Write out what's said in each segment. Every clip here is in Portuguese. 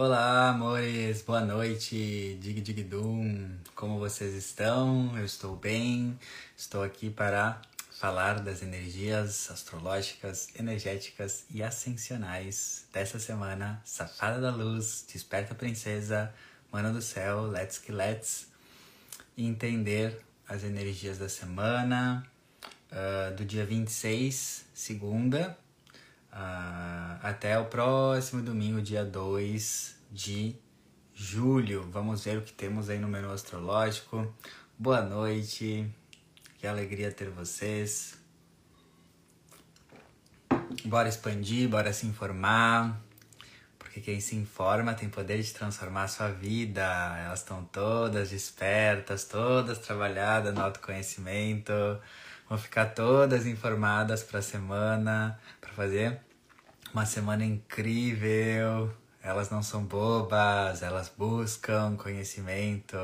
Olá, amores, boa noite, dig dig dum. Como vocês estão? Eu estou bem. Estou aqui para falar das energias astrológicas, energéticas e ascensionais dessa semana. Safada da Luz, Desperta Princesa, Mana do Céu, Let's que Let's. Entender as energias da semana, uh, do dia 26, segunda, uh, até o próximo domingo, dia 2 de julho. Vamos ver o que temos aí no menu astrológico. Boa noite, que alegria ter vocês. Bora expandir, bora se informar. Porque quem se informa tem poder de transformar a sua vida. Elas estão todas despertas, todas trabalhadas no autoconhecimento. Vão ficar todas informadas para a semana, para fazer uma semana incrível. Elas não são bobas, elas buscam conhecimento.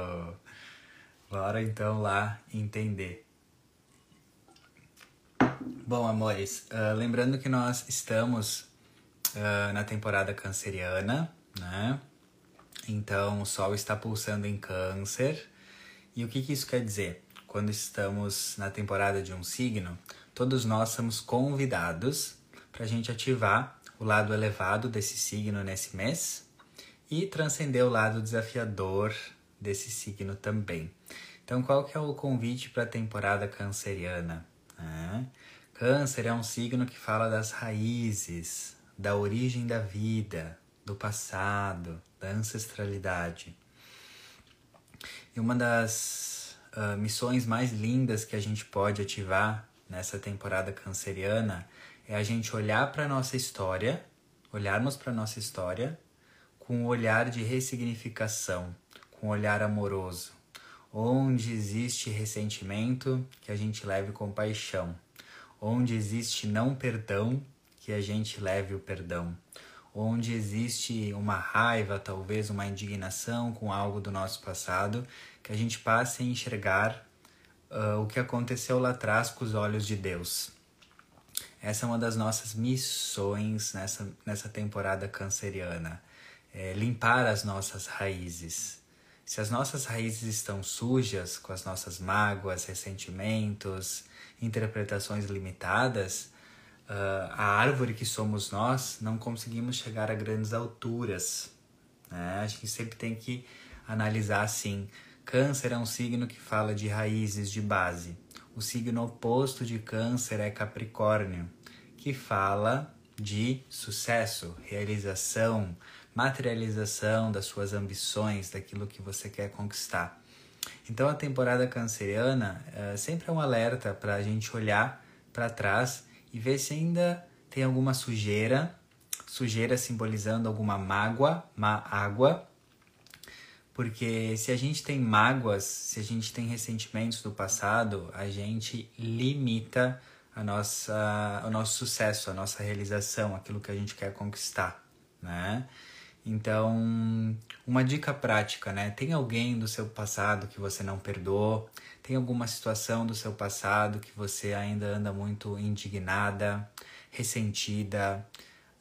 Bora então lá entender. Bom, amores, uh, lembrando que nós estamos uh, na temporada canceriana, né? Então, o Sol está pulsando em Câncer. E o que, que isso quer dizer? Quando estamos na temporada de um signo, todos nós somos convidados para a gente ativar o lado elevado desse signo nesse mês e transcender o lado desafiador desse signo também. Então, qual que é o convite para a temporada canceriana? Né? Câncer é um signo que fala das raízes, da origem da vida, do passado, da ancestralidade. E uma das uh, missões mais lindas que a gente pode ativar nessa temporada canceriana é a gente olhar para nossa história, olharmos para nossa história com um olhar de ressignificação, com um olhar amoroso. Onde existe ressentimento, que a gente leve compaixão Onde existe não perdão, que a gente leve o perdão. Onde existe uma raiva, talvez uma indignação com algo do nosso passado, que a gente passe a enxergar uh, o que aconteceu lá atrás com os olhos de Deus. Essa é uma das nossas missões nessa, nessa temporada canceriana. É limpar as nossas raízes. Se as nossas raízes estão sujas com as nossas mágoas, ressentimentos, interpretações limitadas, uh, a árvore que somos nós não conseguimos chegar a grandes alturas. Né? A gente sempre tem que analisar assim. Câncer é um signo que fala de raízes, de base. O signo oposto de Câncer é Capricórnio, que fala de sucesso, realização, materialização das suas ambições, daquilo que você quer conquistar. Então a temporada canceriana é, sempre é um alerta para a gente olhar para trás e ver se ainda tem alguma sujeira, sujeira simbolizando alguma mágoa, má água, porque se a gente tem mágoas, se a gente tem ressentimentos do passado, a gente limita a nossa, o nosso sucesso, a nossa realização, aquilo que a gente quer conquistar, né? Então, uma dica prática, né? Tem alguém do seu passado que você não perdoou? Tem alguma situação do seu passado que você ainda anda muito indignada, ressentida,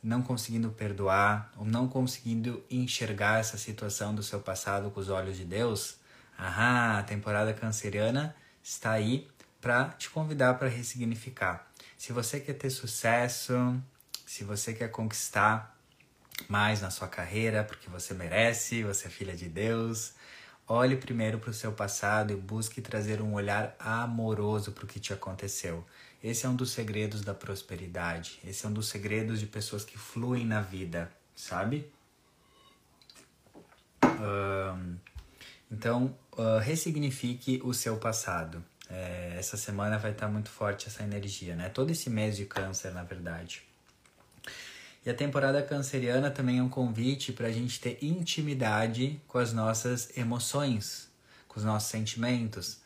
não conseguindo perdoar ou não conseguindo enxergar essa situação do seu passado com os olhos de Deus? Aham, a temporada canceriana está aí para te convidar para ressignificar. Se você quer ter sucesso, se você quer conquistar mais na sua carreira, porque você merece, você é filha de Deus. Olhe primeiro para o seu passado e busque trazer um olhar amoroso para o que te aconteceu. Esse é um dos segredos da prosperidade. Esse é um dos segredos de pessoas que fluem na vida, sabe? Um, então, uh, ressignifique o seu passado. É, essa semana vai estar muito forte essa energia, né? Todo esse mês de câncer, na verdade. E a temporada canceriana também é um convite para a gente ter intimidade com as nossas emoções, com os nossos sentimentos.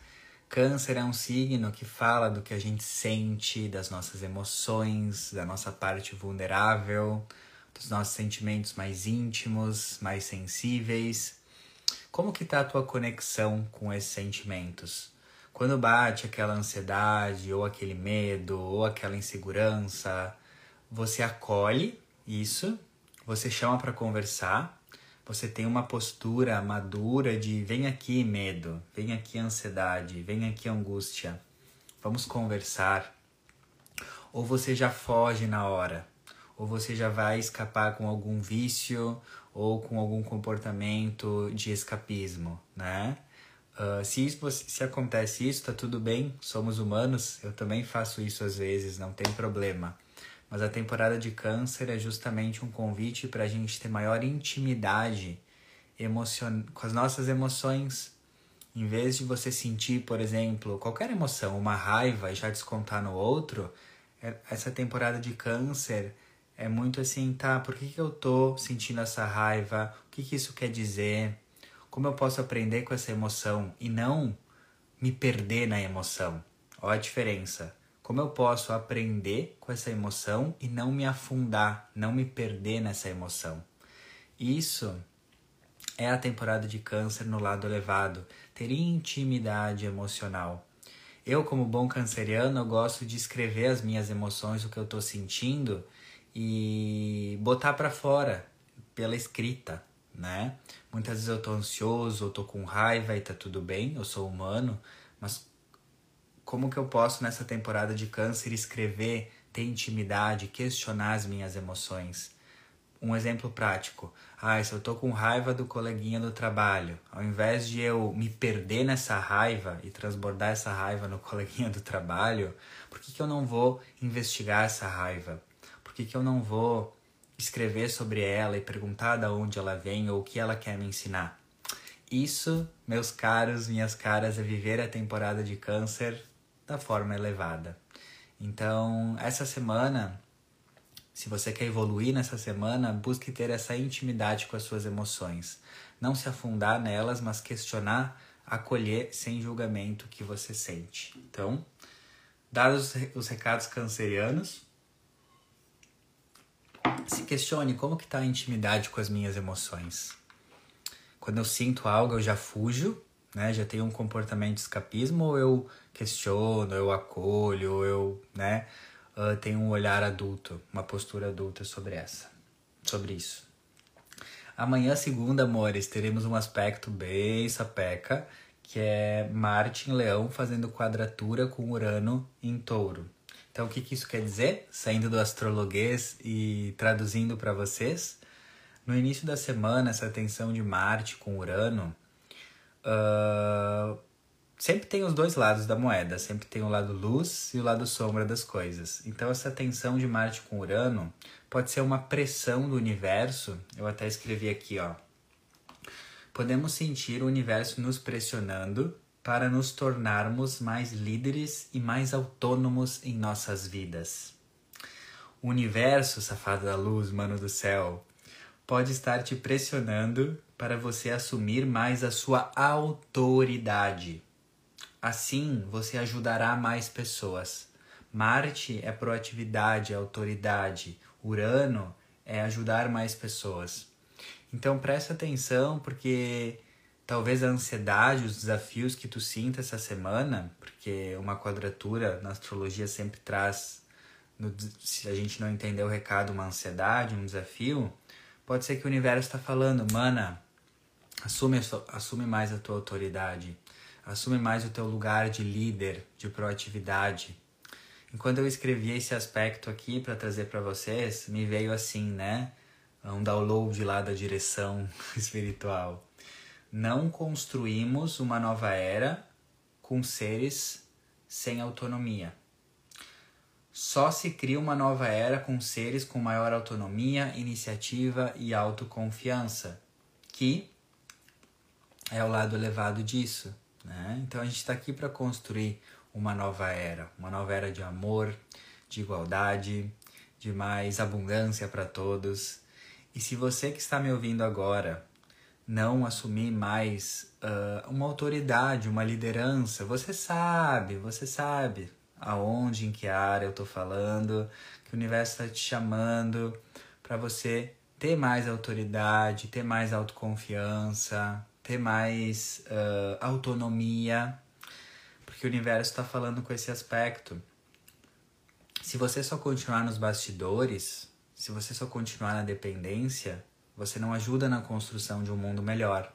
Câncer é um signo que fala do que a gente sente, das nossas emoções, da nossa parte vulnerável, dos nossos sentimentos mais íntimos, mais sensíveis. Como que tá a tua conexão com esses sentimentos? Quando bate aquela ansiedade, ou aquele medo, ou aquela insegurança, você acolhe isso, você chama para conversar, você tem uma postura madura de vem aqui medo, vem aqui ansiedade, vem aqui angústia, vamos conversar. Ou você já foge na hora, ou você já vai escapar com algum vício ou com algum comportamento de escapismo, né? Uh, se, isso, se acontece isso, tá tudo bem, somos humanos, eu também faço isso às vezes, não tem problema. Mas a temporada de câncer é justamente um convite para a gente ter maior intimidade emocion... com as nossas emoções. Em vez de você sentir, por exemplo, qualquer emoção, uma raiva e já descontar no outro, é, essa temporada de câncer é muito assim, tá? Por que, que eu tô sentindo essa raiva? O que, que isso quer dizer? Como eu posso aprender com essa emoção e não me perder na emoção? Olha a diferença. Como eu posso aprender com essa emoção e não me afundar, não me perder nessa emoção? Isso é a temporada de câncer no lado elevado, ter intimidade emocional. Eu, como bom canceriano, eu gosto de escrever as minhas emoções, o que eu estou sentindo e botar para fora pela escrita, né? Muitas vezes eu tô ansioso, eu tô com raiva e tá tudo bem, eu sou humano, mas como que eu posso nessa temporada de câncer escrever, ter intimidade, questionar as minhas emoções? Um exemplo prático. Ah, se eu tô com raiva do coleguinha do trabalho, ao invés de eu me perder nessa raiva e transbordar essa raiva no coleguinha do trabalho, por que, que eu não vou investigar essa raiva? que, que eu não vou escrever sobre ela e perguntar de onde ela vem ou o que ela quer me ensinar? Isso, meus caros, minhas caras, é viver a temporada de câncer da forma elevada. Então, essa semana, se você quer evoluir nessa semana, busque ter essa intimidade com as suas emoções. Não se afundar nelas, mas questionar, acolher sem julgamento o que você sente. Então, dados os recados cancerianos, se questione como que está a intimidade com as minhas emoções. Quando eu sinto algo, eu já fujo, né? Já tenho um comportamento de escapismo ou eu questiono, eu acolho, eu, né, uh, tenho um olhar adulto, uma postura adulta sobre essa, sobre isso. Amanhã, segunda, amores, teremos um aspecto bem sapeca, que é Marte em Leão fazendo quadratura com Urano em Touro. Então, o que, que isso quer dizer? Saindo do astrologuês e traduzindo para vocês, no início da semana, essa tensão de Marte com Urano uh, sempre tem os dois lados da moeda, sempre tem o lado luz e o lado sombra das coisas. Então, essa tensão de Marte com Urano pode ser uma pressão do universo. Eu até escrevi aqui, ó. Podemos sentir o universo nos pressionando para nos tornarmos mais líderes e mais autônomos em nossas vidas. O universo, safado da luz, mano do céu, pode estar te pressionando para você assumir mais a sua autoridade. Assim, você ajudará mais pessoas. Marte é proatividade, é autoridade. Urano é ajudar mais pessoas. Então presta atenção porque talvez a ansiedade, os desafios que tu sinta essa semana, porque uma quadratura na astrologia sempre traz, no, se a gente não entender o recado, uma ansiedade, um desafio, pode ser que o universo está falando, mana, assume, assume mais a tua autoridade, assume mais o teu lugar de líder, de proatividade. Enquanto eu escrevi esse aspecto aqui para trazer para vocês, me veio assim, né? Um download lá da direção espiritual não construímos uma nova era com seres sem autonomia. Só se cria uma nova era com seres com maior autonomia, iniciativa e autoconfiança, que é o lado elevado disso. Né? Então a gente está aqui para construir uma nova era, uma nova era de amor, de igualdade, de mais abundância para todos. E se você que está me ouvindo agora não assumir mais uh, uma autoridade, uma liderança. Você sabe, você sabe aonde, em que área eu estou falando, que o universo está te chamando para você ter mais autoridade, ter mais autoconfiança, ter mais uh, autonomia, porque o universo está falando com esse aspecto. Se você só continuar nos bastidores, se você só continuar na dependência, você não ajuda na construção de um mundo melhor.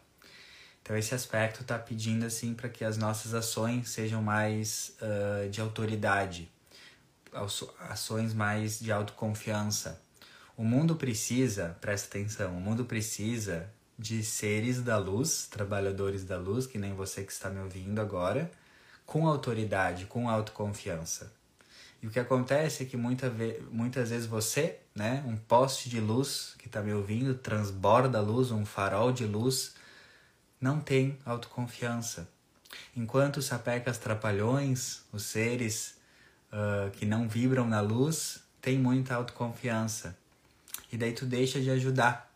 Então esse aspecto está pedindo assim para que as nossas ações sejam mais uh, de autoridade, ações mais de autoconfiança. O mundo precisa, presta atenção, o mundo precisa de seres da luz, trabalhadores da luz, que nem você que está me ouvindo agora, com autoridade, com autoconfiança. E o que acontece é que muita ve muitas vezes você, né, um poste de luz que está me ouvindo, transborda luz, um farol de luz, não tem autoconfiança. Enquanto os sapecas trapalhões, os seres uh, que não vibram na luz, têm muita autoconfiança. E daí tu deixa de ajudar,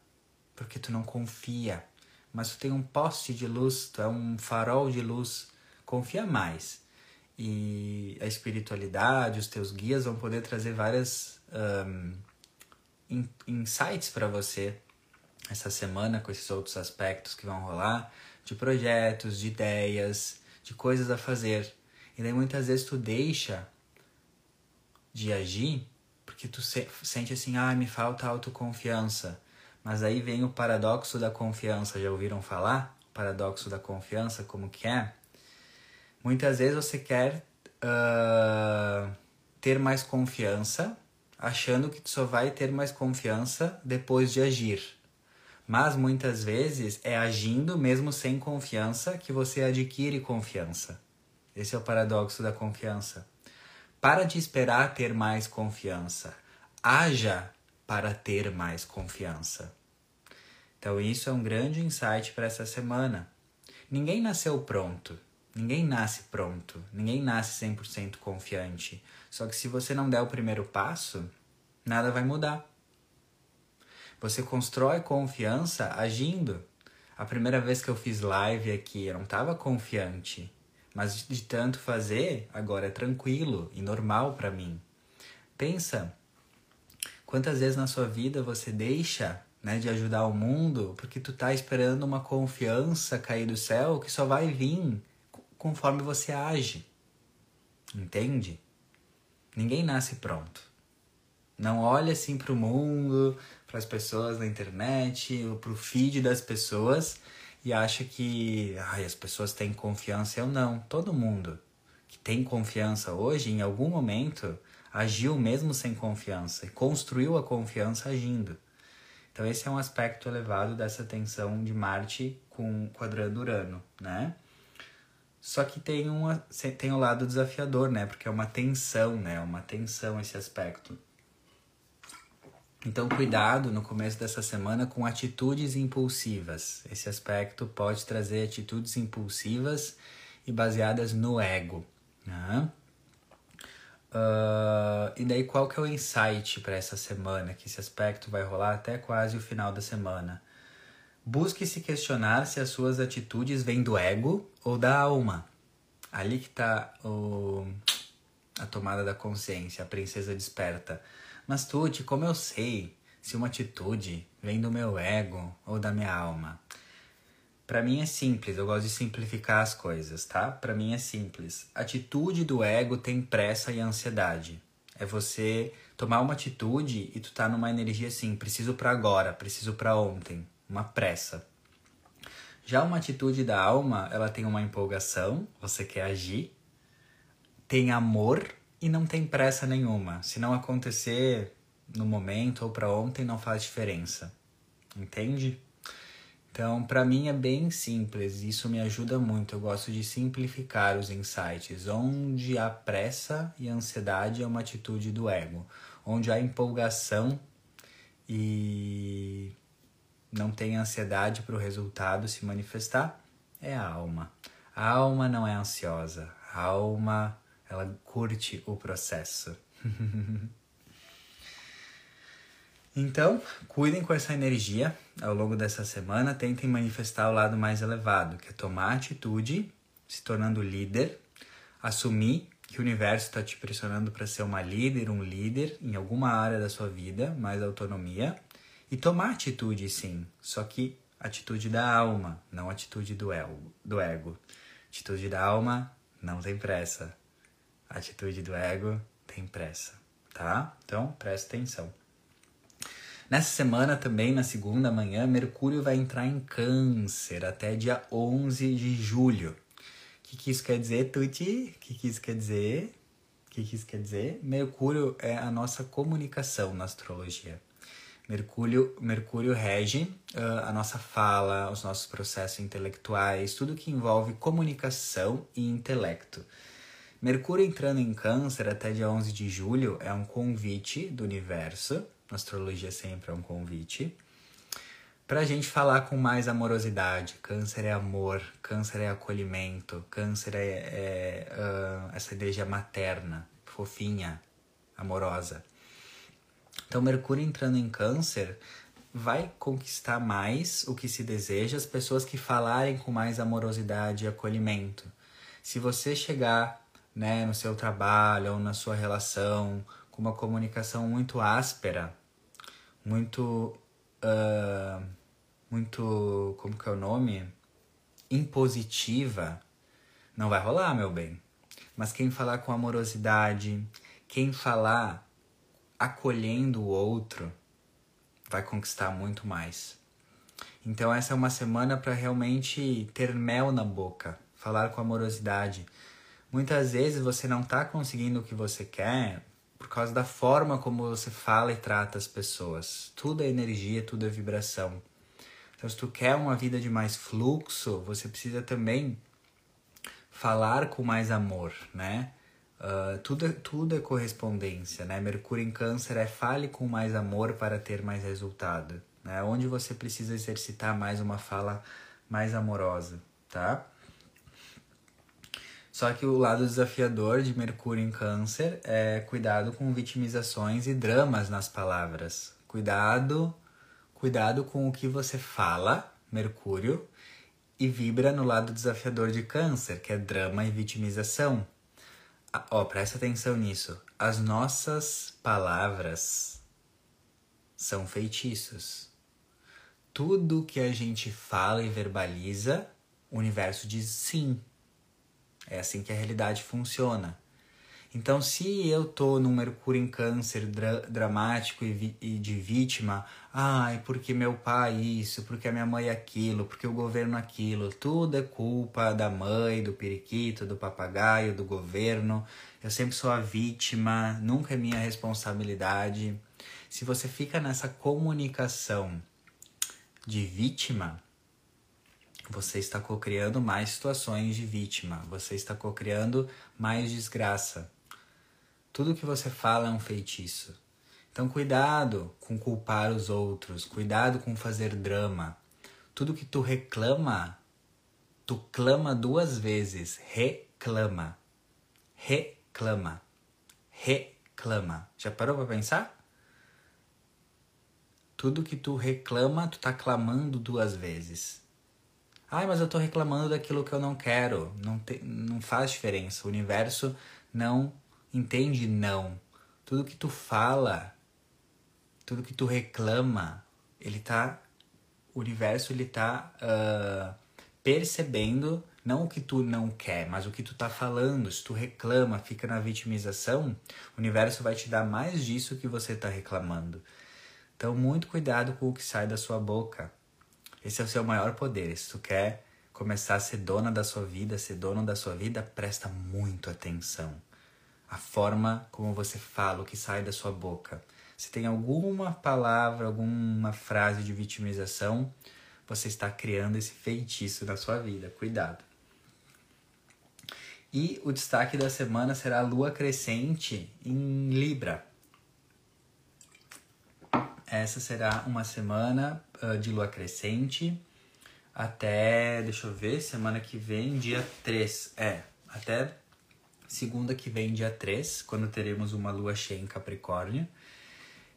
porque tu não confia. Mas tu tem um poste de luz, tu é um farol de luz, confia mais. E a espiritualidade, os teus guias vão poder trazer várias um, insights para você essa semana com esses outros aspectos que vão rolar, de projetos, de ideias, de coisas a fazer. E daí muitas vezes tu deixa de agir porque tu se sente assim, ah, me falta autoconfiança. Mas aí vem o paradoxo da confiança. Já ouviram falar? O paradoxo da confiança, como que é? Muitas vezes você quer uh, ter mais confiança, achando que só vai ter mais confiança depois de agir. Mas muitas vezes é agindo mesmo sem confiança que você adquire confiança. Esse é o paradoxo da confiança. Para de esperar ter mais confiança. Haja para ter mais confiança. Então, isso é um grande insight para essa semana. Ninguém nasceu pronto. Ninguém nasce pronto. Ninguém nasce 100% confiante. Só que se você não der o primeiro passo, nada vai mudar. Você constrói confiança agindo. A primeira vez que eu fiz live aqui, eu não estava confiante. Mas de tanto fazer, agora é tranquilo e normal para mim. Pensa Quantas vezes na sua vida você deixa né, de ajudar o mundo porque tu tá esperando uma confiança cair do céu que só vai vir conforme você age. Entende? Ninguém nasce pronto. Não olhe assim para o mundo, para as pessoas na internet, ou para o feed das pessoas e acha que ai, as pessoas têm confiança. Eu não. Todo mundo que tem confiança hoje, em algum momento, agiu mesmo sem confiança e construiu a confiança agindo. Então esse é um aspecto elevado dessa tensão de Marte com quadrando Urano, né? Só que tem, uma, tem o um lado desafiador, né? Porque é uma tensão, né? Uma tensão esse aspecto. Então, cuidado no começo dessa semana com atitudes impulsivas. Esse aspecto pode trazer atitudes impulsivas e baseadas no ego. Né? Uh, e daí qual que é o insight para essa semana, que esse aspecto vai rolar até quase o final da semana? Busque se questionar se as suas atitudes vêm do ego ou da alma. Ali que está a tomada da consciência, a princesa desperta. Mas Tuti, como eu sei se uma atitude vem do meu ego ou da minha alma? Para mim é simples, eu gosto de simplificar as coisas, tá? Para mim é simples. Atitude do ego tem pressa e ansiedade. É você tomar uma atitude e tu tá numa energia assim, preciso para agora, preciso para ontem, uma pressa. Já uma atitude da alma, ela tem uma empolgação, você quer agir, tem amor e não tem pressa nenhuma. Se não acontecer no momento ou para ontem, não faz diferença. Entende? Então, para mim é bem simples, isso me ajuda muito. Eu gosto de simplificar os insights, onde a pressa e a ansiedade é uma atitude do ego, onde há empolgação e não tem ansiedade para o resultado se manifestar, é a alma. A alma não é ansiosa, a alma ela curte o processo. Então, cuidem com essa energia ao longo dessa semana, tentem manifestar o lado mais elevado, que é tomar atitude, se tornando líder, assumir que o universo está te pressionando para ser uma líder, um líder em alguma área da sua vida, mais autonomia, e tomar atitude sim, só que atitude da alma, não atitude do ego. Do ego. Atitude da alma não tem pressa. Atitude do ego tem pressa, tá? Então, presta atenção. Nessa semana também, na segunda manhã, Mercúrio vai entrar em Câncer até dia 11 de julho. O que, que isso quer dizer, Tuti? O que, que isso quer dizer? O que, que isso quer dizer? Mercúrio é a nossa comunicação na astrologia. Mercúrio, Mercúrio rege uh, a nossa fala, os nossos processos intelectuais, tudo que envolve comunicação e intelecto. Mercúrio entrando em Câncer até dia 11 de julho é um convite do universo, astrologia sempre é um convite, para a gente falar com mais amorosidade. Câncer é amor, Câncer é acolhimento, Câncer é, é uh, essa energia materna, fofinha, amorosa. Então, Mercúrio entrando em Câncer vai conquistar mais o que se deseja, as pessoas que falarem com mais amorosidade e acolhimento. Se você chegar né, no seu trabalho ou na sua relação, com uma comunicação muito áspera, muito. Uh, muito. como que é o nome? Impositiva, não vai rolar, meu bem. Mas quem falar com amorosidade, quem falar acolhendo o outro, vai conquistar muito mais. Então, essa é uma semana para realmente ter mel na boca, falar com amorosidade, Muitas vezes você não está conseguindo o que você quer por causa da forma como você fala e trata as pessoas. Tudo é energia, tudo é vibração. Então, se tu quer uma vida de mais fluxo, você precisa também falar com mais amor, né? Uh, tudo, é, tudo é correspondência, né? Mercúrio em Câncer é fale com mais amor para ter mais resultado, né? Onde você precisa exercitar mais uma fala mais amorosa, tá? Só que o lado desafiador de Mercúrio em Câncer é cuidado com vitimizações e dramas nas palavras. Cuidado, cuidado com o que você fala, Mercúrio, e vibra no lado desafiador de Câncer, que é drama e vitimização. Ah, ó, presta atenção nisso. As nossas palavras são feitiços. Tudo que a gente fala e verbaliza, o universo diz sim. É assim que a realidade funciona. Então, se eu tô num Mercúrio em Câncer dra dramático e, e, de vítima, ai, porque meu pai isso, porque a minha mãe aquilo, porque o governo aquilo, tudo é culpa da mãe, do periquito, do papagaio, do governo. Eu sempre sou a vítima, nunca é minha responsabilidade. Se você fica nessa comunicação de vítima, você está cocriando mais situações de vítima, você está cocriando mais desgraça. Tudo que você fala é um feitiço. Então, cuidado com culpar os outros, cuidado com fazer drama. Tudo que tu reclama, tu clama duas vezes. Reclama. Reclama. Reclama. Já parou para pensar? Tudo que tu reclama, tu tá clamando duas vezes. Ai, mas eu tô reclamando daquilo que eu não quero. Não, te, não faz diferença. O universo não entende não. Tudo que tu fala, tudo que tu reclama, ele tá. O universo ele tá uh, percebendo não o que tu não quer, mas o que tu tá falando. Se tu reclama, fica na vitimização, o universo vai te dar mais disso que você tá reclamando. Então, muito cuidado com o que sai da sua boca. Esse é o seu maior poder. Se tu quer começar a ser dona da sua vida, ser dono da sua vida, presta muito atenção. A forma como você fala, o que sai da sua boca. Se tem alguma palavra, alguma frase de vitimização, você está criando esse feitiço na sua vida. Cuidado. E o destaque da semana será a lua crescente em Libra. Essa será uma semana uh, de lua crescente até, deixa eu ver, semana que vem, dia 3. É, até segunda que vem, dia 3, quando teremos uma lua cheia em Capricórnio.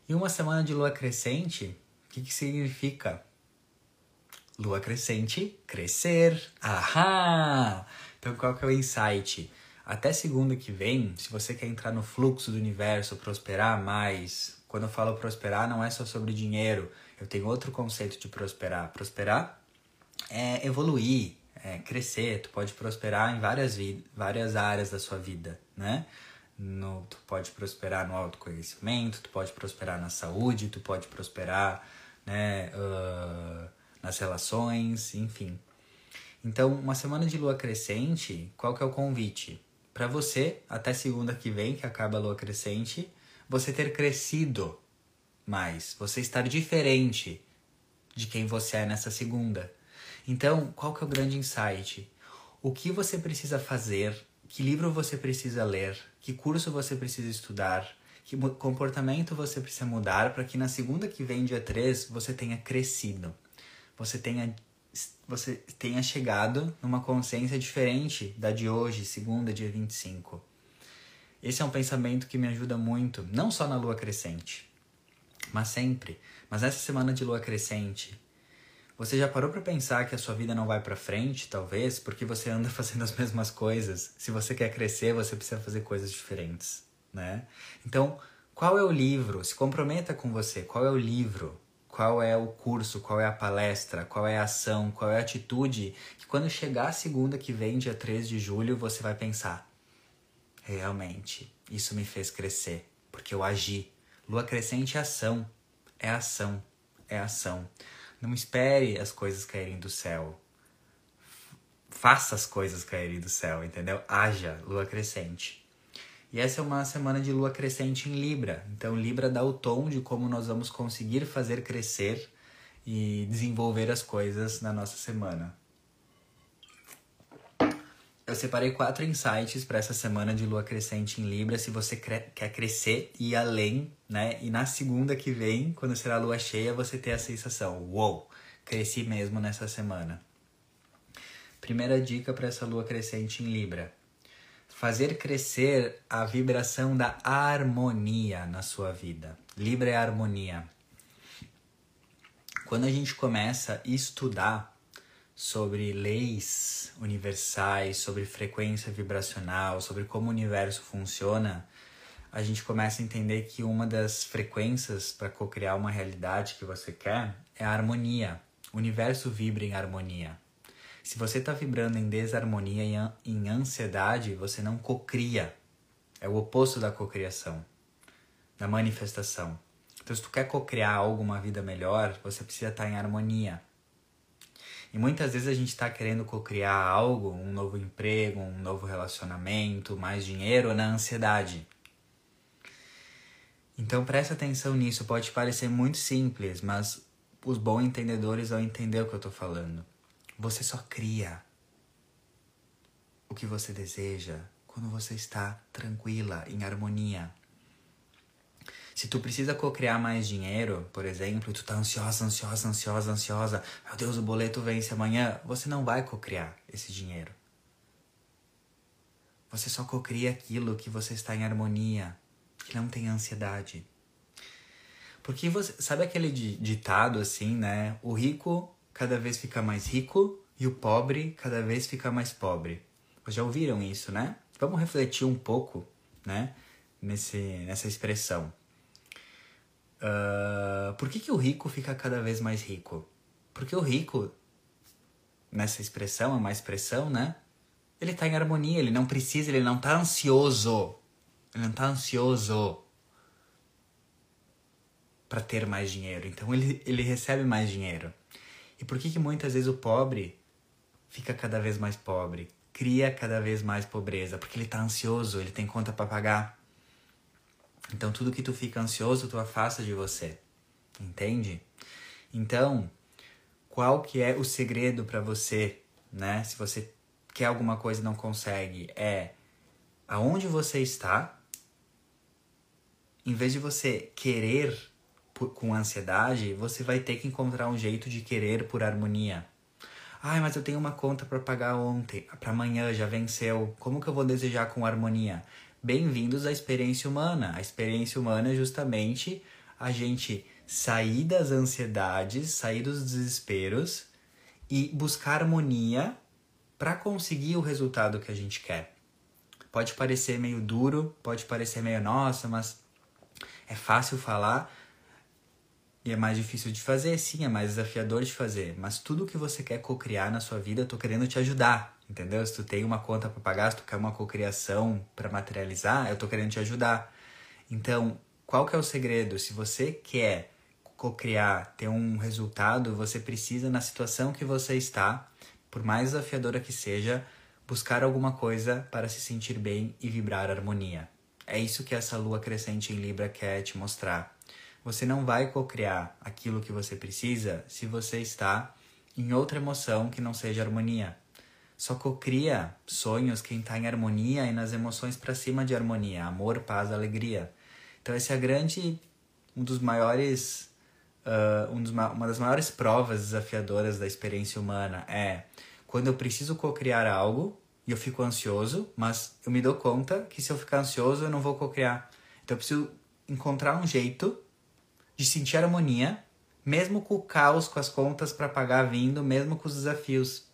E uma semana de lua crescente, o que, que significa? Lua crescente, crescer. Ahá! Então qual que é o insight? Até segunda que vem, se você quer entrar no fluxo do universo, prosperar mais, quando eu falo prosperar, não é só sobre dinheiro. Eu tenho outro conceito de prosperar. Prosperar é evoluir, é crescer. Tu pode prosperar em várias, várias áreas da sua vida, né? no, tu pode prosperar no autoconhecimento, tu pode prosperar na saúde, tu pode prosperar né, uh, nas relações, enfim. Então, uma semana de lua crescente, qual que é o convite? Para você, até segunda que vem, que acaba a lua crescente, você ter crescido mais, você estar diferente de quem você é nessa segunda. Então, qual que é o grande insight? O que você precisa fazer? Que livro você precisa ler? Que curso você precisa estudar? Que comportamento você precisa mudar para que na segunda que vem, dia 3, você tenha crescido? Você tenha você tenha chegado numa consciência diferente da de hoje, segunda, dia 25. Esse é um pensamento que me ajuda muito, não só na lua crescente, mas sempre. Mas nessa semana de lua crescente, você já parou para pensar que a sua vida não vai para frente, talvez, porque você anda fazendo as mesmas coisas? Se você quer crescer, você precisa fazer coisas diferentes, né? Então, qual é o livro? Se comprometa com você. Qual é o livro? Qual é o curso? Qual é a palestra? Qual é a ação? Qual é a atitude que quando chegar a segunda que vem, dia 3 de julho, você vai pensar: realmente, isso me fez crescer, porque eu agi. Lua crescente é ação, é ação, é ação. Não espere as coisas caírem do céu. Faça as coisas caírem do céu, entendeu? Haja, lua crescente. E essa é uma semana de lua crescente em Libra. Então, Libra dá o tom de como nós vamos conseguir fazer crescer e desenvolver as coisas na nossa semana. Eu separei quatro insights para essa semana de lua crescente em Libra, se você quer crescer e ir além, né? E na segunda que vem, quando será a lua cheia, você ter a sensação: uou, wow, cresci mesmo nessa semana. Primeira dica para essa lua crescente em Libra: fazer crescer a vibração da harmonia na sua vida. Libra é harmonia. Quando a gente começa a estudar sobre leis universais, sobre frequência vibracional, sobre como o universo funciona, a gente começa a entender que uma das frequências para co-criar uma realidade que você quer é a harmonia. O universo vibra em harmonia. Se você está vibrando em desarmonia e em ansiedade, você não cocria. É o oposto da cocriação, da manifestação. Então, se tu quer cocriar algo, uma vida melhor, você precisa estar tá em harmonia. E muitas vezes a gente está querendo cocriar algo, um novo emprego, um novo relacionamento, mais dinheiro na ansiedade. Então preste atenção nisso. Pode parecer muito simples, mas os bons entendedores vão entender o que eu estou falando. Você só cria o que você deseja quando você está tranquila, em harmonia. Se tu precisa co-criar mais dinheiro, por exemplo, tu tá ansiosa, ansiosa, ansiosa, ansiosa, meu Deus, o boleto vence amanhã, você não vai co-criar esse dinheiro. Você só co-cria aquilo que você está em harmonia, que não tem ansiedade. Porque você, sabe aquele ditado assim, né? O rico cada vez fica mais rico e o pobre cada vez fica mais pobre. Vocês já ouviram isso, né? Vamos refletir um pouco, né? Nesse, nessa expressão. Uh, por que, que o rico fica cada vez mais rico? Porque o rico, nessa expressão, é uma expressão, né? Ele tá em harmonia, ele não precisa, ele não tá ansioso. Ele não tá ansioso para ter mais dinheiro. Então ele, ele recebe mais dinheiro. E por que, que muitas vezes o pobre fica cada vez mais pobre? Cria cada vez mais pobreza? Porque ele tá ansioso, ele tem conta para pagar. Então tudo que tu fica ansioso, tu afasta de você. Entende? Então, qual que é o segredo para você, né? Se você quer alguma coisa e não consegue, é aonde você está. Em vez de você querer por, com ansiedade, você vai ter que encontrar um jeito de querer por harmonia. Ai, mas eu tenho uma conta para pagar ontem, para amanhã já venceu. Como que eu vou desejar com harmonia? Bem-vindos à experiência humana. A experiência humana é justamente a gente sair das ansiedades, sair dos desesperos e buscar harmonia para conseguir o resultado que a gente quer. Pode parecer meio duro, pode parecer meio nossa, mas é fácil falar e é mais difícil de fazer, sim, é mais desafiador de fazer. Mas tudo que você quer co-criar na sua vida, eu tô querendo te ajudar. Entendeu? Se tu tem uma conta para pagar, se tu quer uma cocriação para materializar, eu tô querendo te ajudar. Então, qual que é o segredo? Se você quer cocriar, ter um resultado, você precisa na situação que você está, por mais desafiadora que seja, buscar alguma coisa para se sentir bem e vibrar harmonia. É isso que essa lua crescente em Libra quer te mostrar. Você não vai cocriar aquilo que você precisa se você está em outra emoção que não seja harmonia. Só cocria sonhos quem está em harmonia e nas emoções para cima de harmonia, amor, paz, alegria. Então esse é a grande, um dos maiores, uh, um dos, uma das maiores provas desafiadoras da experiência humana é quando eu preciso cocriar algo e eu fico ansioso, mas eu me dou conta que se eu ficar ansioso eu não vou cocriar. Então eu preciso encontrar um jeito de sentir harmonia, mesmo com o caos, com as contas para pagar vindo, mesmo com os desafios.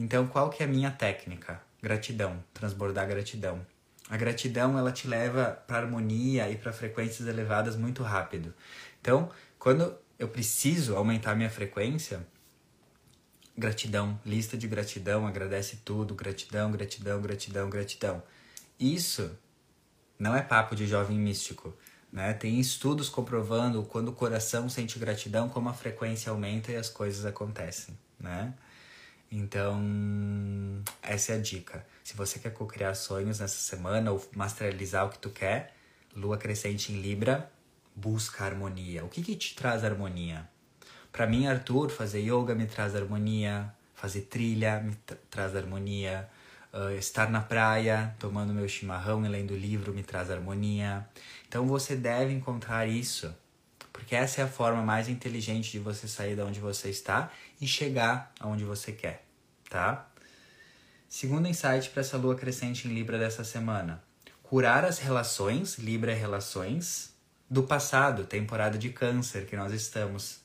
Então, qual que é a minha técnica? Gratidão, transbordar gratidão. A gratidão ela te leva para harmonia e para frequências elevadas muito rápido. Então, quando eu preciso aumentar minha frequência, gratidão, lista de gratidão, agradece tudo, gratidão, gratidão, gratidão, gratidão. Isso não é papo de jovem místico, né? Tem estudos comprovando quando o coração sente gratidão como a frequência aumenta e as coisas acontecem, né? Então, essa é a dica. Se você quer co-criar sonhos nessa semana ou materializar o que tu quer, lua crescente em Libra, busca harmonia. O que, que te traz harmonia? Para mim, Arthur, fazer yoga me traz harmonia, fazer trilha me traz harmonia, uh, estar na praia tomando meu chimarrão e lendo livro me traz harmonia. Então você deve encontrar isso, porque essa é a forma mais inteligente de você sair da onde você está e chegar aonde você quer, tá? Segundo insight para essa lua crescente em Libra dessa semana: curar as relações, Libra relações, do passado, temporada de Câncer que nós estamos.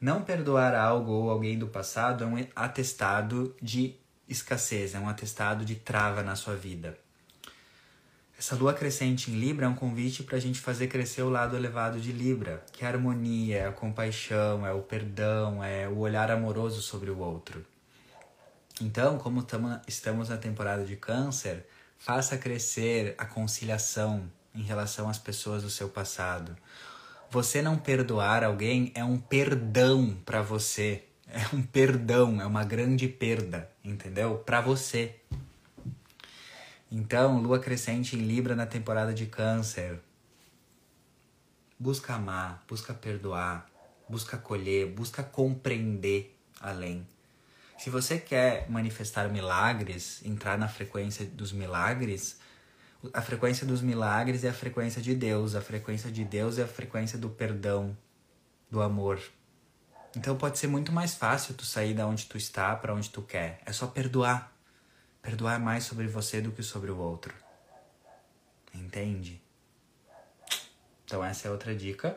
Não perdoar algo ou alguém do passado é um atestado de escassez, é um atestado de trava na sua vida. Essa lua crescente em Libra é um convite para a gente fazer crescer o lado elevado de Libra, que é a harmonia, é a compaixão, é o perdão, é o olhar amoroso sobre o outro. Então, como tamo, estamos na temporada de Câncer, faça crescer a conciliação em relação às pessoas do seu passado. Você não perdoar alguém é um perdão para você. É um perdão, é uma grande perda, entendeu? Para você. Então, lua crescente em Libra na temporada de Câncer. Busca amar, busca perdoar, busca acolher, busca compreender além. Se você quer manifestar milagres, entrar na frequência dos milagres, a frequência dos milagres é a frequência de Deus, a frequência de Deus é a frequência do perdão, do amor. Então pode ser muito mais fácil tu sair da onde tu está para onde tu quer. É só perdoar. Perdoar mais sobre você do que sobre o outro. Entende? Então essa é outra dica.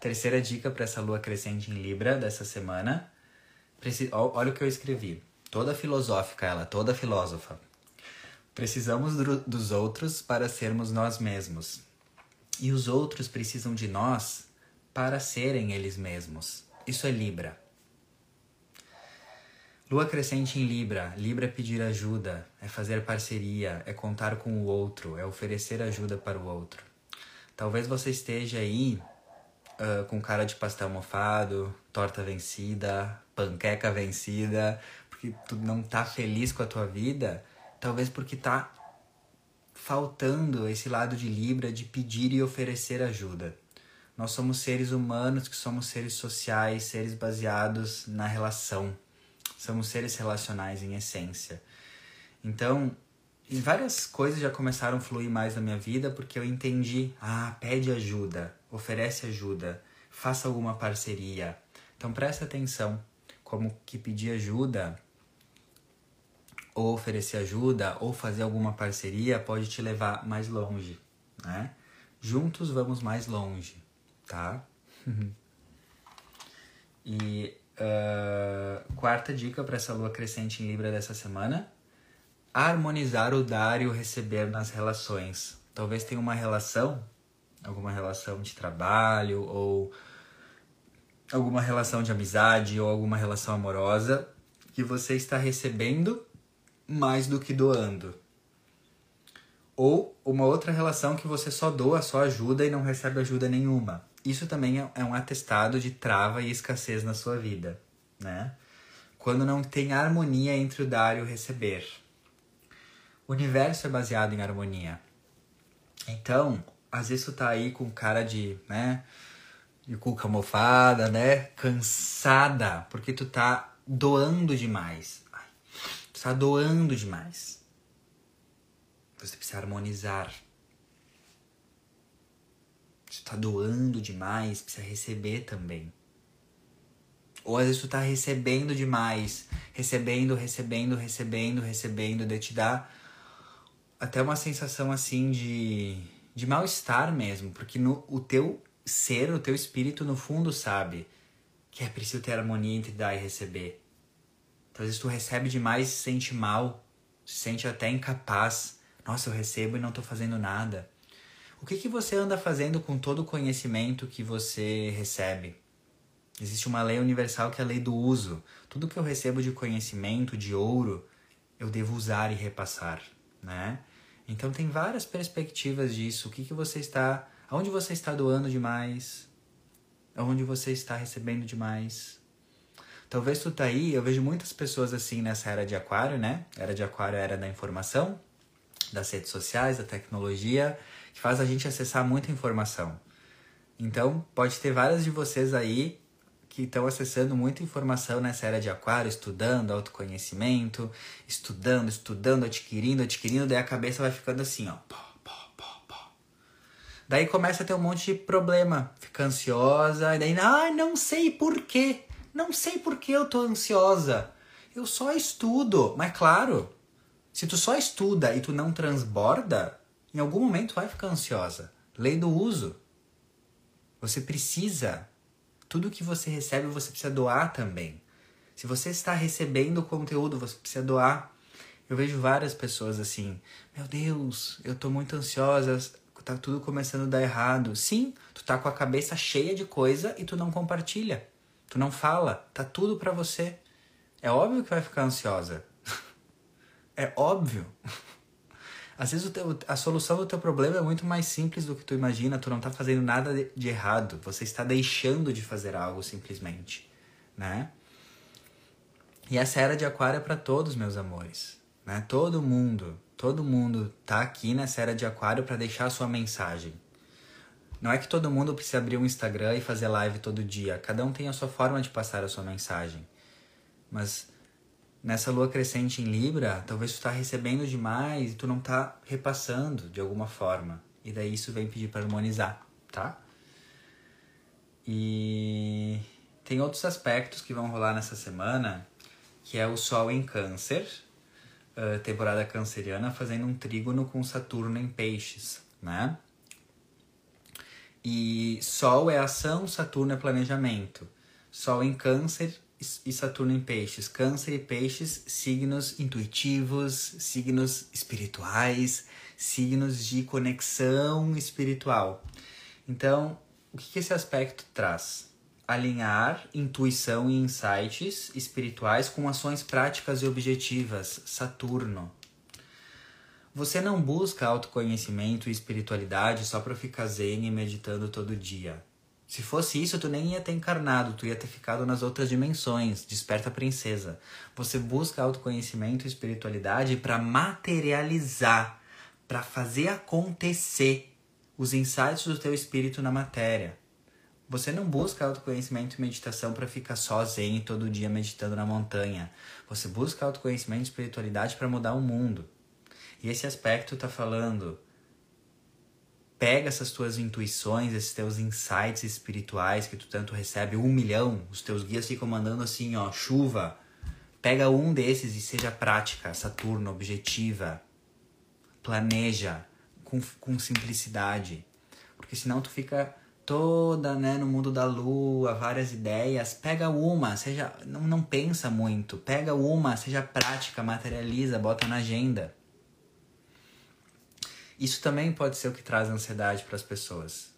Terceira dica para essa lua crescente em Libra dessa semana. Olha o que eu escrevi. Toda filosófica ela, toda filósofa. Precisamos dos outros para sermos nós mesmos. E os outros precisam de nós para serem eles mesmos. Isso é Libra. Lua crescente em Libra. Libra é pedir ajuda, é fazer parceria, é contar com o outro, é oferecer ajuda para o outro. Talvez você esteja aí uh, com cara de pastel mofado, torta vencida, panqueca vencida, porque tu não tá feliz com a tua vida, talvez porque tá faltando esse lado de Libra de pedir e oferecer ajuda. Nós somos seres humanos que somos seres sociais, seres baseados na relação Somos seres relacionais em essência. Então, várias coisas já começaram a fluir mais na minha vida porque eu entendi, ah, pede ajuda, oferece ajuda, faça alguma parceria. Então presta atenção como que pedir ajuda ou oferecer ajuda ou fazer alguma parceria pode te levar mais longe, né? Juntos vamos mais longe, tá? e Uh, quarta dica para essa lua crescente em Libra dessa semana: harmonizar o dar e o receber nas relações. Talvez tenha uma relação, alguma relação de trabalho ou alguma relação de amizade ou alguma relação amorosa que você está recebendo mais do que doando. Ou uma outra relação que você só doa, só ajuda e não recebe ajuda nenhuma. Isso também é, é um atestado de trava e escassez na sua vida, né? Quando não tem harmonia entre o dar e o receber. O universo é baseado em harmonia. Então, às vezes tu tá aí com cara de, né, de cuca mofada, né, cansada, porque tu tá doando demais. Tu tá doando demais. Você precisa harmonizar. Tu tá doando demais, precisa receber também. Ou às vezes tu tá recebendo demais, recebendo, recebendo, recebendo, recebendo, de te dar até uma sensação assim de, de mal-estar mesmo, porque no, o teu ser, o teu espírito no fundo sabe que é preciso ter harmonia entre dar e receber. Então, às vezes tu recebe demais e se sente mal, se sente até incapaz. Nossa, eu recebo e não estou fazendo nada. O que, que você anda fazendo com todo o conhecimento que você recebe? Existe uma lei universal que é a lei do uso. Tudo que eu recebo de conhecimento, de ouro, eu devo usar e repassar, né? Então tem várias perspectivas disso. O que, que você está. Aonde você está doando demais? Aonde você está recebendo demais? Talvez tu tá aí, eu vejo muitas pessoas assim nessa era de aquário, né? Era de aquário era da informação, das redes sociais, da tecnologia, que faz a gente acessar muita informação. Então, pode ter várias de vocês aí que estão acessando muita informação nessa era de aquário, estudando autoconhecimento, estudando, estudando, adquirindo, adquirindo, daí a cabeça vai ficando assim, ó. Daí começa a ter um monte de problema, fica ansiosa, e daí, ah, não sei por quê, não sei por que eu tô ansiosa. Eu só estudo, mas claro, se tu só estuda e tu não transborda, em algum momento vai ficar ansiosa. Lei do uso. Você precisa tudo que você recebe você precisa doar também. Se você está recebendo conteúdo, você precisa doar. Eu vejo várias pessoas assim: Meu Deus, eu tô muito ansiosa, tá tudo começando a dar errado. Sim, tu tá com a cabeça cheia de coisa e tu não compartilha. Tu não fala, tá tudo para você. É óbvio que vai ficar ansiosa. é óbvio. Às vezes teu, a solução do teu problema é muito mais simples do que tu imagina. Tu não está fazendo nada de, de, errado. Você está deixando de fazer algo simplesmente, né? E essa era de aquário é para todos, meus amores, né? Todo mundo, todo mundo tá aqui nessa era de aquário para deixar a sua mensagem. Não é que todo mundo precisa abrir um Instagram e fazer live todo dia. Cada um tem a sua forma de passar a sua mensagem. Mas nessa lua crescente em Libra, talvez tu tá recebendo demais e tu não tá repassando de alguma forma. E daí isso vem pedir para harmonizar, tá? E tem outros aspectos que vão rolar nessa semana, que é o Sol em Câncer, temporada canceriana, fazendo um trígono com Saturno em Peixes, né? E Sol é ação, Saturno é planejamento. Sol em Câncer e Saturno em Peixes. Câncer e Peixes, signos intuitivos, signos espirituais, signos de conexão espiritual. Então, o que esse aspecto traz? Alinhar intuição e insights espirituais com ações práticas e objetivas. Saturno. Você não busca autoconhecimento e espiritualidade só para ficar zen e meditando todo dia. Se fosse isso, tu nem ia ter encarnado, tu ia ter ficado nas outras dimensões. Desperta princesa. Você busca autoconhecimento e espiritualidade para materializar, para fazer acontecer os insights do teu espírito na matéria. Você não busca autoconhecimento e meditação para ficar zen todo dia meditando na montanha. Você busca autoconhecimento e espiritualidade para mudar o mundo. E esse aspecto está falando pega essas tuas intuições, esses teus insights espirituais que tu tanto recebe, um milhão, os teus guias ficam mandando assim, ó, chuva. Pega um desses e seja prática, Saturno, objetiva. Planeja com, com simplicidade. Porque senão tu fica toda, né, no mundo da lua, várias ideias. Pega uma, seja, não, não pensa muito. Pega uma, seja prática, materializa, bota na agenda. Isso também pode ser o que traz ansiedade para as pessoas.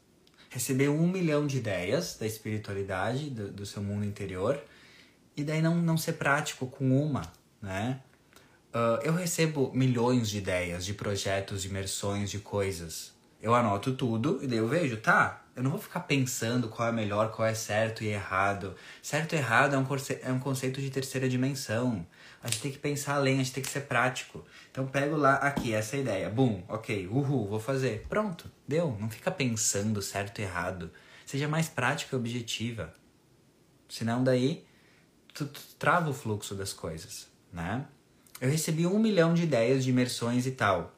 Receber um milhão de ideias da espiritualidade, do, do seu mundo interior, e daí não, não ser prático com uma, né? Uh, eu recebo milhões de ideias, de projetos, de imersões, de coisas. Eu anoto tudo e daí eu vejo, tá, eu não vou ficar pensando qual é melhor, qual é certo e errado. Certo e errado é um, é um conceito de terceira dimensão. A gente tem que pensar além, a gente tem que ser prático. Então pego lá, aqui, essa ideia. Bum, ok, uhul, vou fazer. Pronto, deu. Não fica pensando certo e errado. Seja mais prática e objetiva. Senão daí tu, tu trava o fluxo das coisas, né? Eu recebi um milhão de ideias de imersões e tal.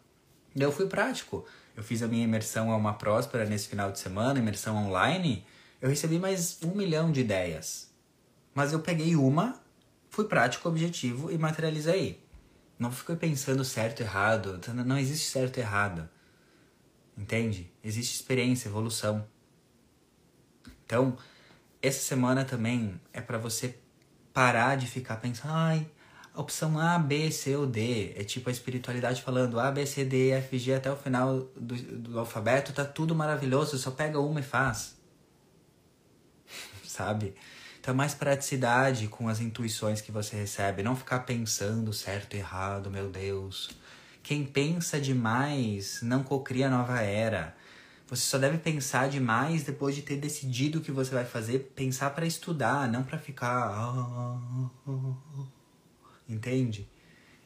Eu fui prático. Eu fiz a minha imersão a uma próspera nesse final de semana, imersão online. Eu recebi mais um milhão de ideias. Mas eu peguei uma, fui prático, objetivo e materializei. Não fiquei pensando certo errado. Não existe certo errado. Entende? Existe experiência, evolução. Então, essa semana também é para você parar de ficar pensando, ai, a opção A, B, C ou D. É tipo a espiritualidade falando A, B, C, D, F, G até o final do, do alfabeto, tá tudo maravilhoso, só pega uma e faz. Sabe? Então mais praticidade com as intuições que você recebe, não ficar pensando certo e errado, meu Deus. Quem pensa demais não cocria nova era. Você só deve pensar demais depois de ter decidido o que você vai fazer, pensar para estudar, não para ficar entende?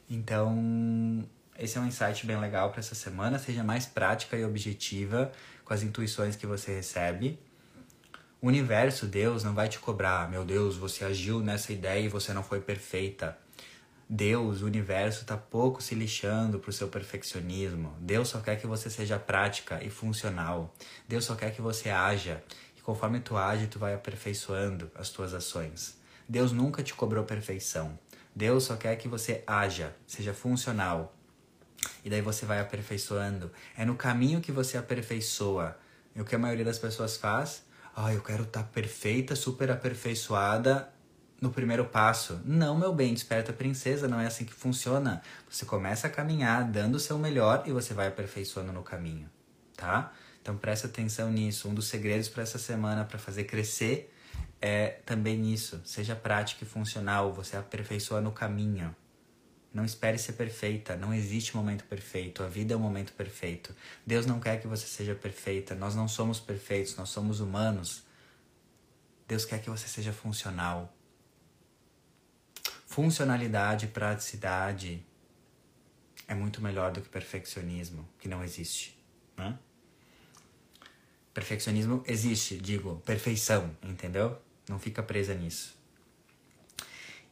Então, esse é um insight bem legal para essa semana. Seja mais prática e objetiva com as intuições que você recebe. O universo, Deus, não vai te cobrar, meu Deus, você agiu nessa ideia e você não foi perfeita. Deus, o universo, tá pouco se lixando pro seu perfeccionismo. Deus só quer que você seja prática e funcional. Deus só quer que você haja. E conforme tu age, tu vai aperfeiçoando as tuas ações. Deus nunca te cobrou perfeição. Deus só quer que você haja, seja funcional. E daí você vai aperfeiçoando. É no caminho que você aperfeiçoa. E o que a maioria das pessoas faz? Ah, eu quero estar tá perfeita, super aperfeiçoada no primeiro passo. Não, meu bem, desperta princesa, não é assim que funciona. Você começa a caminhar, dando o seu melhor e você vai aperfeiçoando no caminho, tá? Então presta atenção nisso. Um dos segredos para essa semana para fazer crescer é também isso. Seja prática e funcional, você aperfeiçoa no caminho. Não espere ser perfeita, não existe momento perfeito, a vida é um momento perfeito. Deus não quer que você seja perfeita, nós não somos perfeitos, nós somos humanos. Deus quer que você seja funcional. Funcionalidade, praticidade é muito melhor do que perfeccionismo, que não existe. Né? Perfeccionismo existe, digo, perfeição, entendeu? Não fica presa nisso.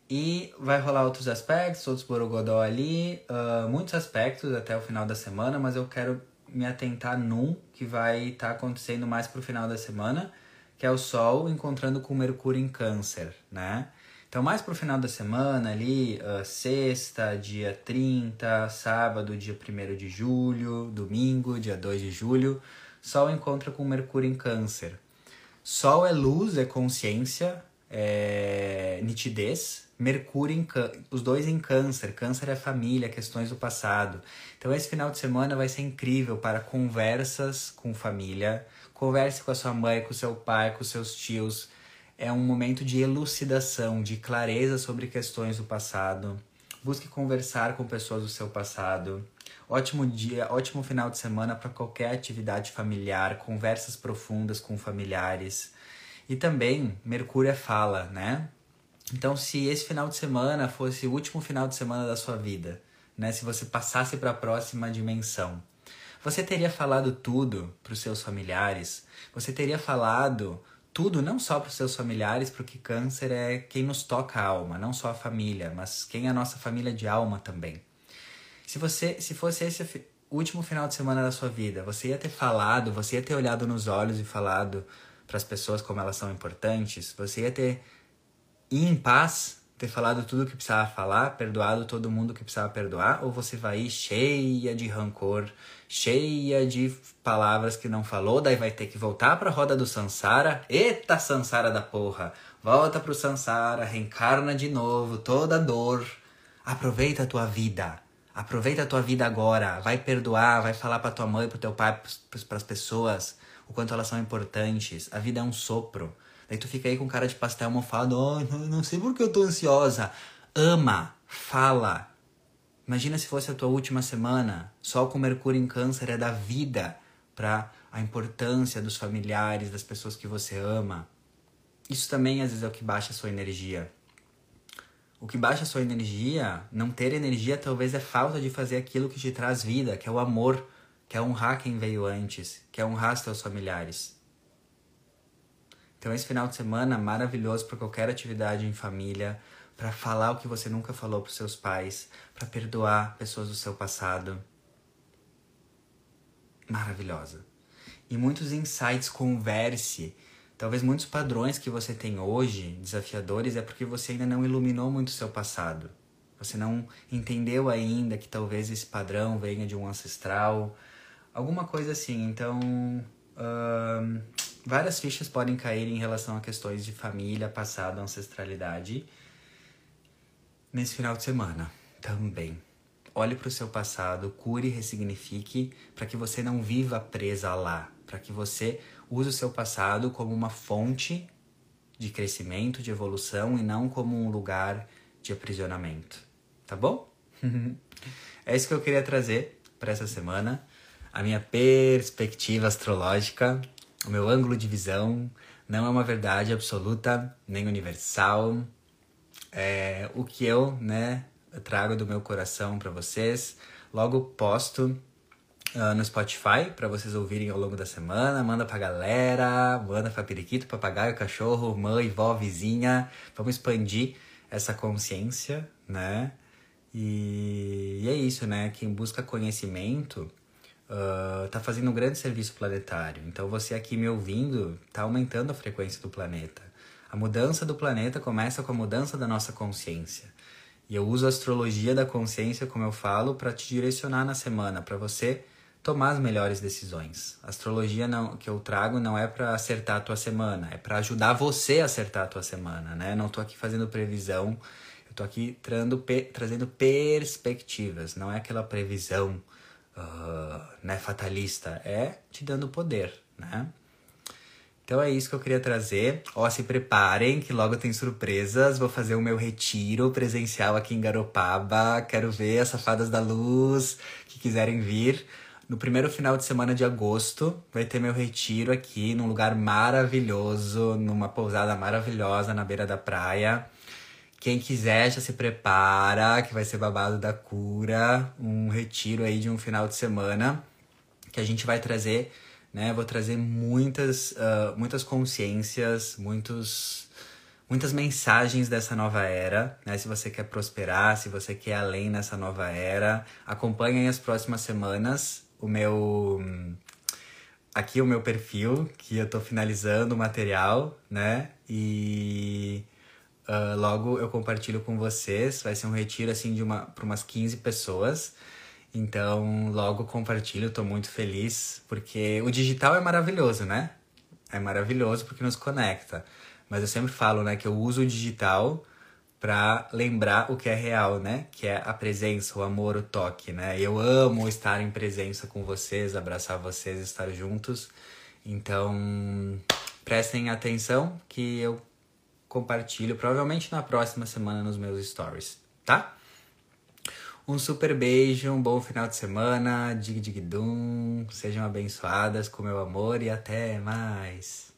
E vai rolar outros aspectos, outros borogodó ali, uh, muitos aspectos até o final da semana, mas eu quero me atentar num que vai estar tá acontecendo mais pro final da semana, que é o Sol encontrando com Mercúrio em Câncer, né? Então, mais pro final da semana ali, uh, sexta, dia 30, sábado, dia 1 de julho, domingo, dia 2 de julho, Sol encontra com Mercúrio em Câncer. Sol é luz, é consciência, é nitidez. Mercúrio, em, os dois em câncer. Câncer é família, questões do passado. Então, esse final de semana vai ser incrível para conversas com família. Converse com a sua mãe, com seu pai, com seus tios. É um momento de elucidação, de clareza sobre questões do passado. Busque conversar com pessoas do seu passado. Ótimo dia, ótimo final de semana para qualquer atividade familiar, conversas profundas com familiares. E também, Mercúrio é fala, né? Então, se esse final de semana fosse o último final de semana da sua vida, né? Se você passasse para a próxima dimensão, você teria falado tudo para os seus familiares? Você teria falado tudo, não só para os seus familiares, porque câncer é quem nos toca a alma, não só a família, mas quem é a nossa família de alma também. Se você, se fosse esse último final de semana da sua vida, você ia ter falado, você ia ter olhado nos olhos e falado para as pessoas como elas são importantes, você ia ter ir em paz, ter falado tudo o que precisava falar, perdoado todo mundo que precisava perdoar, ou você vai ir cheia de rancor, cheia de palavras que não falou, daí vai ter que voltar para a roda do Sansara. Eita, Sansara da porra! Volta pro Sansara, reencarna de novo, toda dor. Aproveita a tua vida. Aproveita a tua vida agora, vai perdoar, vai falar para tua mãe, pro teu pai, para as pessoas o quanto elas são importantes. A vida é um sopro. Daí tu fica aí com cara de pastel mofado, oh, não, não sei por que eu tô ansiosa. Ama, fala, Imagina se fosse a tua última semana. Sol com Mercúrio em Câncer é da vida para a importância dos familiares, das pessoas que você ama. Isso também às vezes é o que baixa a sua energia. O que baixa a sua energia, não ter energia, talvez é falta de fazer aquilo que te traz vida, que é o amor, que é honrar quem veio antes, que é honrar os teus familiares. Então esse final de semana maravilhoso para qualquer atividade em família, para falar o que você nunca falou para seus pais, para perdoar pessoas do seu passado. Maravilhosa. E muitos insights, converse. Talvez muitos padrões que você tem hoje, desafiadores, é porque você ainda não iluminou muito o seu passado. Você não entendeu ainda que talvez esse padrão venha de um ancestral, alguma coisa assim. Então, várias fichas podem cair em relação a questões de família, passado, ancestralidade. Nesse final de semana também. Olhe para o seu passado, cure ressignifique para que você não viva presa lá, para que você use o seu passado como uma fonte de crescimento, de evolução e não como um lugar de aprisionamento. Tá bom? é isso que eu queria trazer para essa semana. A minha perspectiva astrológica o meu ângulo de visão não é uma verdade absoluta nem universal. É o que eu, né, trago do meu coração para vocês. Logo posto uh, no Spotify para vocês ouvirem ao longo da semana. Manda pra galera, manda pra periquito, papagaio, cachorro, mãe, vó, vizinha. Vamos expandir essa consciência, né? E, e é isso, né? Quem busca conhecimento uh, tá fazendo um grande serviço planetário. Então você aqui me ouvindo tá aumentando a frequência do planeta. A mudança do planeta começa com a mudança da nossa consciência. E eu uso a astrologia da consciência, como eu falo, para te direcionar na semana, para você tomar as melhores decisões. A astrologia não, que eu trago não é para acertar a tua semana, é para ajudar você a acertar a tua semana, né? Não tô aqui fazendo previsão, eu tô aqui trando, trazendo perspectivas, não é aquela previsão uh, né, fatalista, é te dando poder, né? Então é isso que eu queria trazer. Ó, se preparem que logo tem surpresas. Vou fazer o meu retiro presencial aqui em Garopaba. Quero ver as safadas da luz que quiserem vir. No primeiro final de semana de agosto vai ter meu retiro aqui num lugar maravilhoso, numa pousada maravilhosa na beira da praia. Quem quiser já se prepara, que vai ser babado da cura, um retiro aí de um final de semana que a gente vai trazer, né? Vou trazer muitas, uh, muitas consciências, muitos, muitas mensagens dessa nova era, né? Se você quer prosperar, se você quer além nessa nova era, acompanhem as próximas semanas o meu aqui o meu perfil, que eu tô finalizando o material, né? E Uh, logo eu compartilho com vocês. Vai ser um retiro assim de uma para umas 15 pessoas. Então, logo compartilho, tô muito feliz, porque o digital é maravilhoso, né? É maravilhoso porque nos conecta. Mas eu sempre falo, né, que eu uso o digital para lembrar o que é real, né? Que é a presença, o amor, o toque, né? Eu amo estar em presença com vocês, abraçar vocês, estar juntos. Então, prestem atenção que eu compartilho provavelmente na próxima semana nos meus stories, tá? Um super beijo, um bom final de semana, dig dig dum, sejam abençoadas com meu amor e até mais.